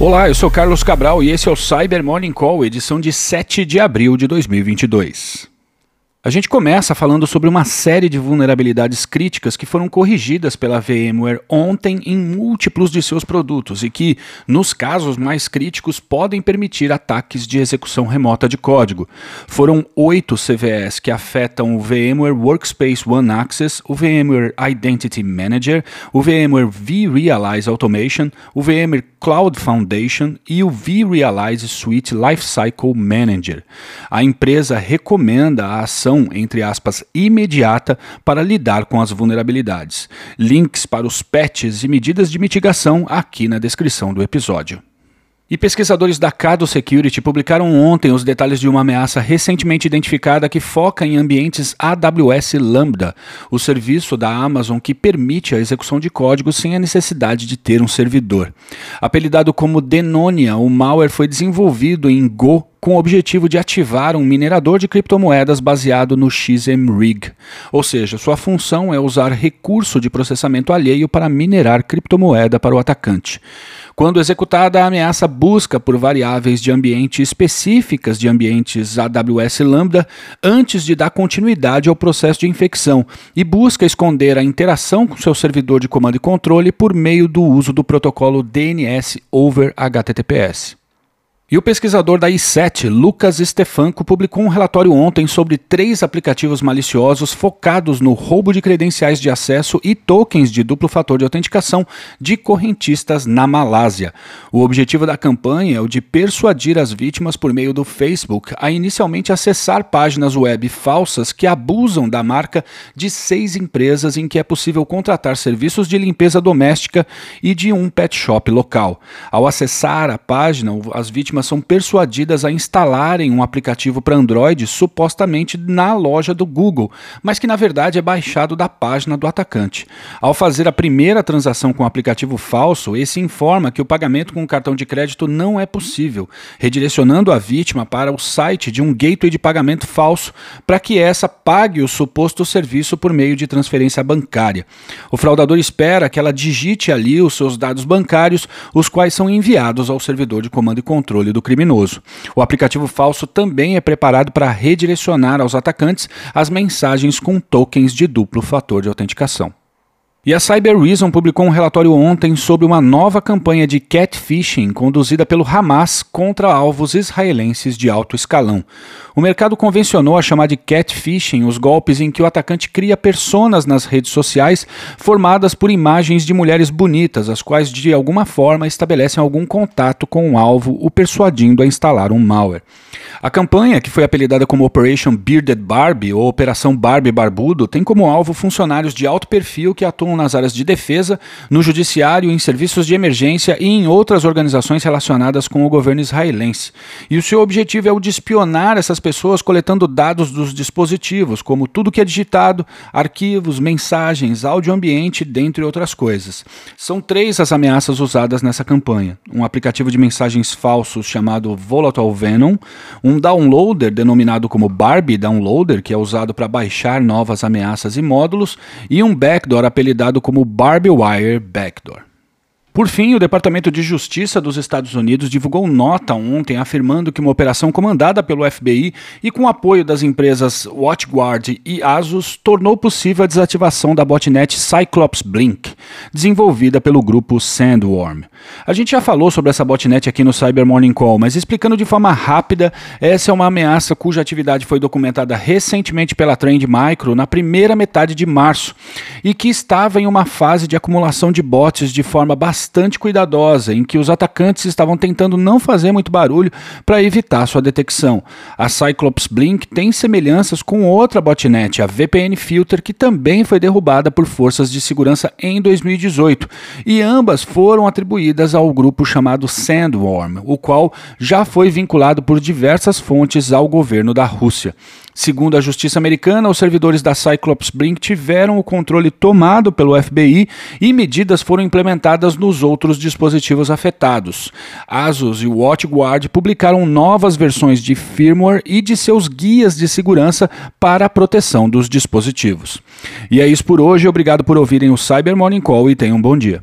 Olá, eu sou Carlos Cabral e esse é o Cyber Morning Call, edição de 7 de abril de 2022. A gente começa falando sobre uma série de vulnerabilidades críticas que foram corrigidas pela VMware ontem em múltiplos de seus produtos e que, nos casos mais críticos, podem permitir ataques de execução remota de código. Foram oito CVEs que afetam o VMware Workspace ONE Access, o VMware Identity Manager, o VMware vRealize Automation, o VMware Cloud Foundation e o vRealize Suite Lifecycle Manager. A empresa recomenda a ação entre aspas, imediata para lidar com as vulnerabilidades. Links para os patches e medidas de mitigação aqui na descrição do episódio. E pesquisadores da Cado Security publicaram ontem os detalhes de uma ameaça recentemente identificada que foca em ambientes AWS Lambda, o serviço da Amazon que permite a execução de código sem a necessidade de ter um servidor. Apelidado como Denonia, o malware foi desenvolvido em Go com o objetivo de ativar um minerador de criptomoedas baseado no XMRig, ou seja, sua função é usar recurso de processamento alheio para minerar criptomoeda para o atacante. Quando executada, a ameaça busca por variáveis de ambiente específicas de ambientes AWS Lambda antes de dar continuidade ao processo de infecção e busca esconder a interação com seu servidor de comando e controle por meio do uso do protocolo DNS over HTTPS. E o pesquisador da I7, Lucas Stefanco, publicou um relatório ontem sobre três aplicativos maliciosos focados no roubo de credenciais de acesso e tokens de duplo fator de autenticação de correntistas na Malásia. O objetivo da campanha é o de persuadir as vítimas por meio do Facebook a inicialmente acessar páginas web falsas que abusam da marca de seis empresas em que é possível contratar serviços de limpeza doméstica e de um pet shop local. Ao acessar a página, as vítimas vítimas são persuadidas a instalarem um aplicativo para Android supostamente na loja do Google, mas que na verdade é baixado da página do atacante. Ao fazer a primeira transação com o aplicativo falso, esse informa que o pagamento com o cartão de crédito não é possível, redirecionando a vítima para o site de um gateway de pagamento falso para que essa pague o suposto serviço por meio de transferência bancária. O fraudador espera que ela digite ali os seus dados bancários, os quais são enviados ao servidor de comando e controle do criminoso. O aplicativo falso também é preparado para redirecionar aos atacantes as mensagens com tokens de duplo fator de autenticação. E a Cyber Reason publicou um relatório ontem sobre uma nova campanha de catfishing conduzida pelo Hamas contra alvos israelenses de alto escalão. O mercado convencionou a chamar de catfishing os golpes em que o atacante cria personas nas redes sociais formadas por imagens de mulheres bonitas, as quais de alguma forma estabelecem algum contato com o alvo, o persuadindo a instalar um malware. A campanha, que foi apelidada como Operation Bearded Barbie ou Operação Barbie Barbudo, tem como alvo funcionários de alto perfil que atuam nas áreas de defesa, no judiciário, em serviços de emergência e em outras organizações relacionadas com o governo israelense. E o seu objetivo é o de espionar essas pessoas coletando dados dos dispositivos, como tudo que é digitado, arquivos, mensagens, áudio ambiente, dentre outras coisas. São três as ameaças usadas nessa campanha: um aplicativo de mensagens falsos chamado Volatile Venom, um downloader denominado como Barbie Downloader, que é usado para baixar novas ameaças e módulos, e um backdoor apelidado dado como Barbie Wire Backdoor. Por fim, o Departamento de Justiça dos Estados Unidos divulgou nota ontem afirmando que uma operação comandada pelo FBI e com apoio das empresas WatchGuard e Asus tornou possível a desativação da botnet Cyclops Blink, desenvolvida pelo grupo Sandworm. A gente já falou sobre essa botnet aqui no Cyber Morning Call, mas explicando de forma rápida, essa é uma ameaça cuja atividade foi documentada recentemente pela Trend Micro na primeira metade de março e que estava em uma fase de acumulação de bots de forma bastante bastante cuidadosa, em que os atacantes estavam tentando não fazer muito barulho para evitar sua detecção. A Cyclops Blink tem semelhanças com outra botnet, a VPN Filter, que também foi derrubada por forças de segurança em 2018, e ambas foram atribuídas ao grupo chamado Sandworm, o qual já foi vinculado por diversas fontes ao governo da Rússia. Segundo a justiça americana, os servidores da Cyclops Blink tiveram o controle tomado pelo FBI e medidas foram implementadas nos outros dispositivos afetados. Asus e WatchGuard publicaram novas versões de firmware e de seus guias de segurança para a proteção dos dispositivos. E é isso por hoje, obrigado por ouvirem o Cyber Morning Call e tenham um bom dia.